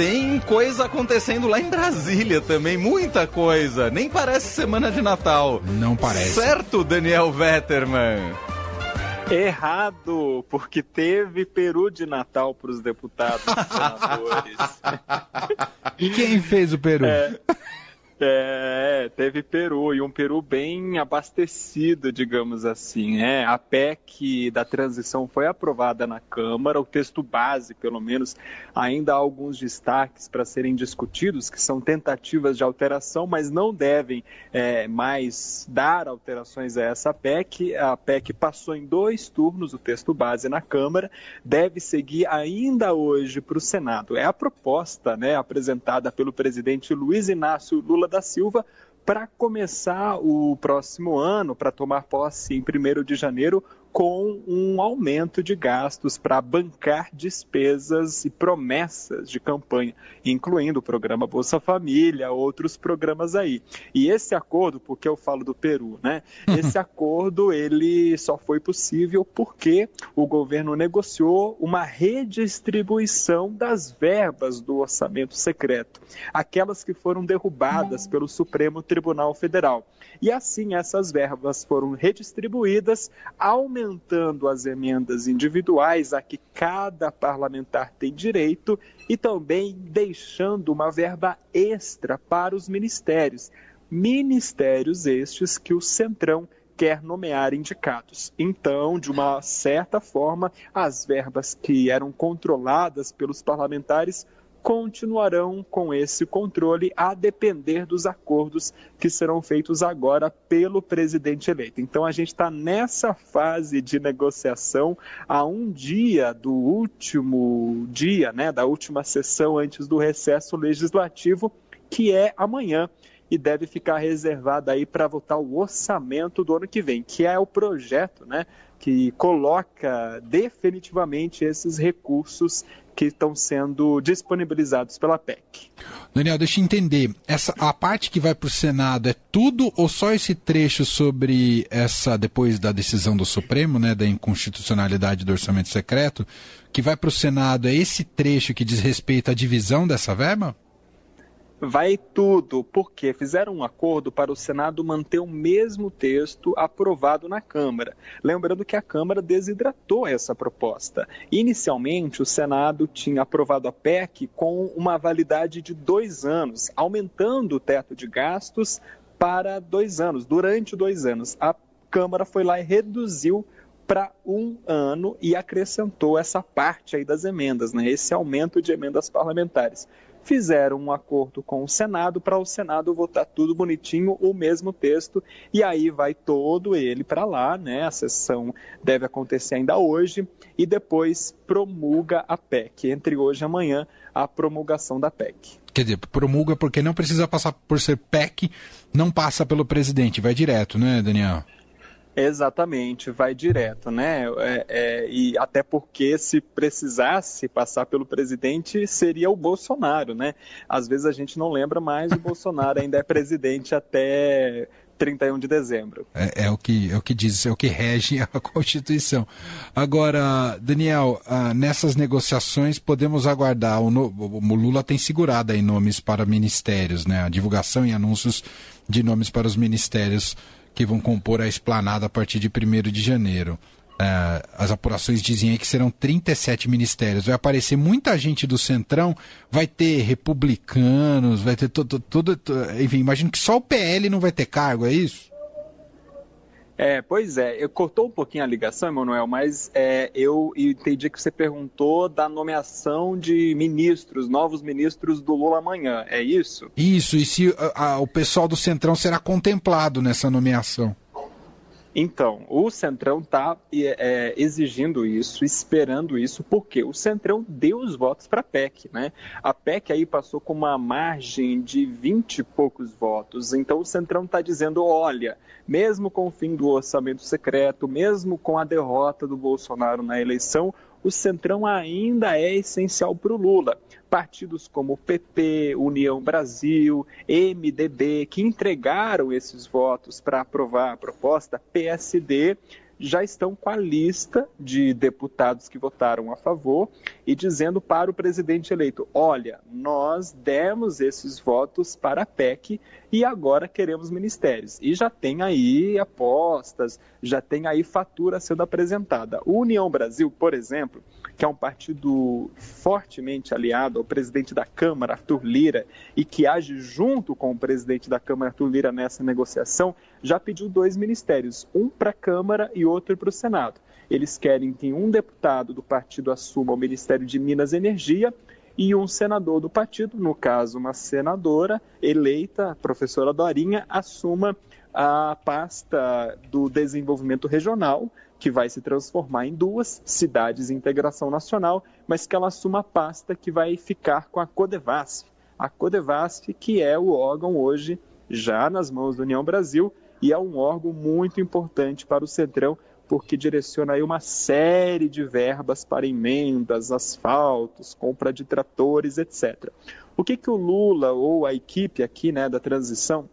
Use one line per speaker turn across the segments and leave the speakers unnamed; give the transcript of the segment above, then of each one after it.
tem coisa acontecendo lá em Brasília também, muita coisa. Nem parece semana de Natal.
Não parece.
Certo, Daniel Vetterman?
Errado, porque teve peru de Natal para os deputados e senadores.
Quem fez o peru?
É, é, teve peru, e um peru bem abastecido, digamos assim. É, a PEC da transição foi aprovada na Câmara, o texto base, pelo menos, ainda há alguns destaques para serem discutidos, que são tentativas de alteração, mas não devem é, mais dar alterações a essa PEC. A PEC passou em dois turnos, o texto base na Câmara, deve seguir ainda hoje para o Senado. É a proposta né, apresentada pelo presidente Luiz Inácio Lula da Silva para começar o próximo ano, para tomar posse em 1 de janeiro, com um aumento de gastos para bancar despesas e promessas de campanha, incluindo o programa Bolsa Família, outros programas aí. E esse acordo, porque eu falo do Peru, né? Esse acordo ele só foi possível porque o governo negociou uma redistribuição das verbas do orçamento secreto, aquelas que foram derrubadas pelo Supremo Tribunal Federal. E assim essas verbas foram redistribuídas, aumentando as emendas individuais a que cada parlamentar tem direito e também deixando uma verba extra para os ministérios. Ministérios estes que o Centrão quer nomear indicados. Então, de uma certa forma, as verbas que eram controladas pelos parlamentares continuarão com esse controle a depender dos acordos que serão feitos agora pelo presidente eleito. Então a gente está nessa fase de negociação a um dia do último dia, né, da última sessão antes do recesso legislativo, que é amanhã e deve ficar reservada aí para votar o orçamento do ano que vem, que é o projeto, né, que coloca definitivamente esses recursos que estão sendo disponibilizados pela PEC.
Daniel, deixa eu entender. Essa, a parte que vai para o Senado é tudo ou só esse trecho sobre essa, depois da decisão do Supremo, né, da inconstitucionalidade do orçamento secreto, que vai para o Senado, é esse trecho que diz respeito à divisão dessa verba?
Vai tudo, porque fizeram um acordo para o Senado manter o mesmo texto aprovado na Câmara. Lembrando que a Câmara desidratou essa proposta. Inicialmente, o Senado tinha aprovado a PEC com uma validade de dois anos, aumentando o teto de gastos para dois anos, durante dois anos. A Câmara foi lá e reduziu para um ano e acrescentou essa parte aí das emendas, né? esse aumento de emendas parlamentares fizeram um acordo com o Senado para o Senado votar tudo bonitinho, o mesmo texto, e aí vai todo ele para lá, né? A sessão deve acontecer ainda hoje e depois promulga a PEC. Entre hoje e amanhã, a promulgação da PEC.
Quer dizer, promulga porque não precisa passar por ser PEC, não passa pelo presidente, vai direto, né, Daniel?
Exatamente, vai direto, né? É, é, e até porque se precisasse passar pelo presidente, seria o Bolsonaro, né? Às vezes a gente não lembra mais, o Bolsonaro ainda é presidente até 31 de dezembro.
É, é, o que, é o que diz, é o que rege a Constituição. Agora, Daniel, ah, nessas negociações podemos aguardar, o, o Lula tem segurado aí nomes para ministérios, né? A divulgação e anúncios de nomes para os ministérios que vão compor a esplanada a partir de 1 de janeiro. Uh, as apurações dizem aí que serão 37 ministérios. Vai aparecer muita gente do Centrão, vai ter republicanos, vai ter todo. todo, enfim, imagino que só o PL não vai ter cargo, é isso?
É, pois é, eu cortou um pouquinho a ligação, Emanuel, mas é, eu entendi que você perguntou da nomeação de ministros, novos ministros do Lula amanhã, é isso?
Isso, e se a, a, o pessoal do Centrão será contemplado nessa nomeação?
Então, o Centrão está é, exigindo isso, esperando isso, porque o Centrão deu os votos para a PEC, né? A PEC aí passou com uma margem de 20 e poucos votos. Então, o Centrão está dizendo: olha, mesmo com o fim do orçamento secreto, mesmo com a derrota do Bolsonaro na eleição, o Centrão ainda é essencial para o Lula. Partidos como PP, União Brasil, MDB, que entregaram esses votos para aprovar a proposta, PSD já estão com a lista de deputados que votaram a favor e dizendo para o presidente eleito: olha, nós demos esses votos para a PEC e agora queremos ministérios. E já tem aí apostas, já tem aí fatura sendo apresentada. O União Brasil, por exemplo, que é um partido fortemente aliado ao presidente da Câmara, Arthur Lira, e que age junto com o presidente da Câmara, Arthur Lira, nessa negociação, já pediu dois ministérios, um para a Câmara e outro para o Senado. Eles querem que um deputado do partido assuma o Ministério de Minas e Energia e um senador do partido, no caso uma senadora eleita, a professora Dorinha, assuma a pasta do desenvolvimento regional, que vai se transformar em duas cidades em integração nacional, mas que ela assuma a pasta que vai ficar com a Codevasf. A Codevasf, que é o órgão hoje já nas mãos da União Brasil, e é um órgão muito importante para o Centrão, porque direciona aí uma série de verbas para emendas, asfaltos, compra de tratores, etc. O que, que o Lula ou a equipe aqui né, da transição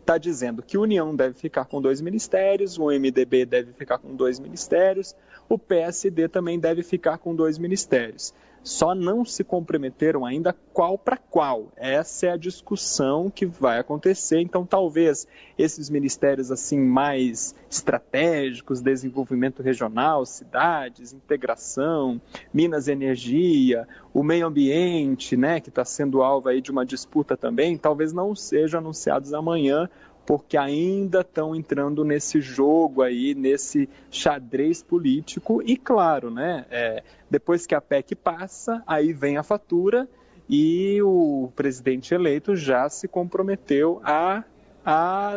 está dizendo que a União deve ficar com dois ministérios, o MDB deve ficar com dois ministérios, o PSD também deve ficar com dois ministérios. Só não se comprometeram ainda qual para qual. Essa é a discussão que vai acontecer. Então, talvez esses ministérios assim mais estratégicos, desenvolvimento regional, cidades, integração, Minas e Energia, o meio ambiente, né, que está sendo alvo aí de uma disputa também, talvez não sejam anunciados amanhã porque ainda estão entrando nesse jogo aí, nesse xadrez político. E claro, né, é, depois que a PEC passa, aí vem a fatura e o presidente eleito já se comprometeu a, a,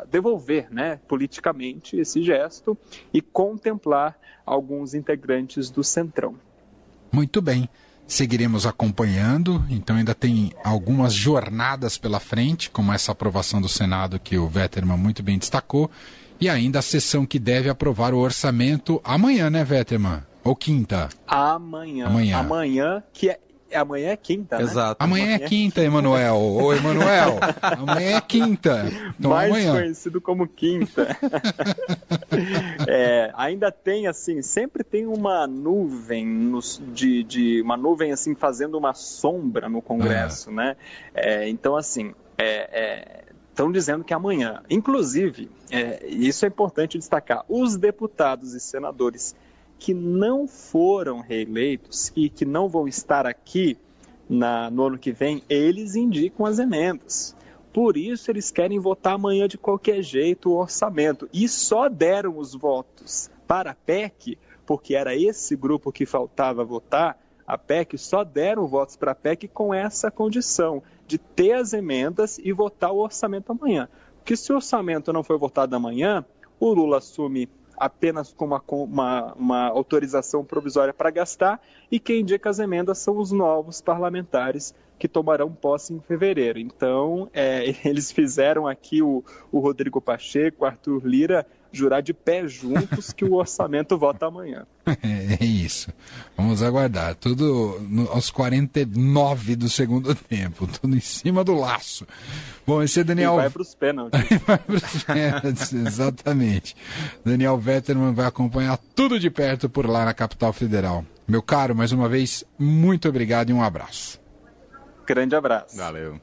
a devolver né, politicamente esse gesto e contemplar alguns integrantes do Centrão.
Muito bem seguiremos acompanhando. Então ainda tem algumas jornadas pela frente, como essa aprovação do Senado que o Vetterman muito bem destacou, e ainda a sessão que deve aprovar o orçamento amanhã, né, Vetterman? Ou quinta?
Amanhã. Amanhã. Amanhã, que é Amanhã é quinta, né?
Exato. Amanhã, amanhã é quinta, Emanuel. Ô, Emanuel, amanhã é quinta.
Então, Mais amanhã. conhecido como quinta. é, ainda tem, assim, sempre tem uma nuvem nos, de, de, uma nuvem, assim, fazendo uma sombra no Congresso, é. né? É, então, assim, estão é, dizendo que amanhã, inclusive, é, isso é importante destacar, os deputados e senadores que não foram reeleitos e que não vão estar aqui na, no ano que vem, eles indicam as emendas. Por isso, eles querem votar amanhã de qualquer jeito o orçamento. E só deram os votos para a PEC, porque era esse grupo que faltava votar, a PEC, só deram votos para a PEC com essa condição de ter as emendas e votar o orçamento amanhã. Porque se o orçamento não for votado amanhã, o Lula assume apenas com uma, uma, uma autorização provisória para gastar, e quem indica as emendas são os novos parlamentares que tomarão posse em fevereiro. Então, é, eles fizeram aqui o, o Rodrigo Pacheco, Arthur Lira, jurar de pé juntos que o orçamento vota amanhã.
É isso. Vamos aguardar. Tudo no, aos 49 do segundo tempo. Tudo em cima do laço. Bom, esse é Daniel. E
vai para os pênaltis. vai para os
pênaltis, exatamente. Daniel Vetterman vai acompanhar tudo de perto por lá na capital federal. Meu caro, mais uma vez, muito obrigado e um abraço.
Grande abraço.
Valeu.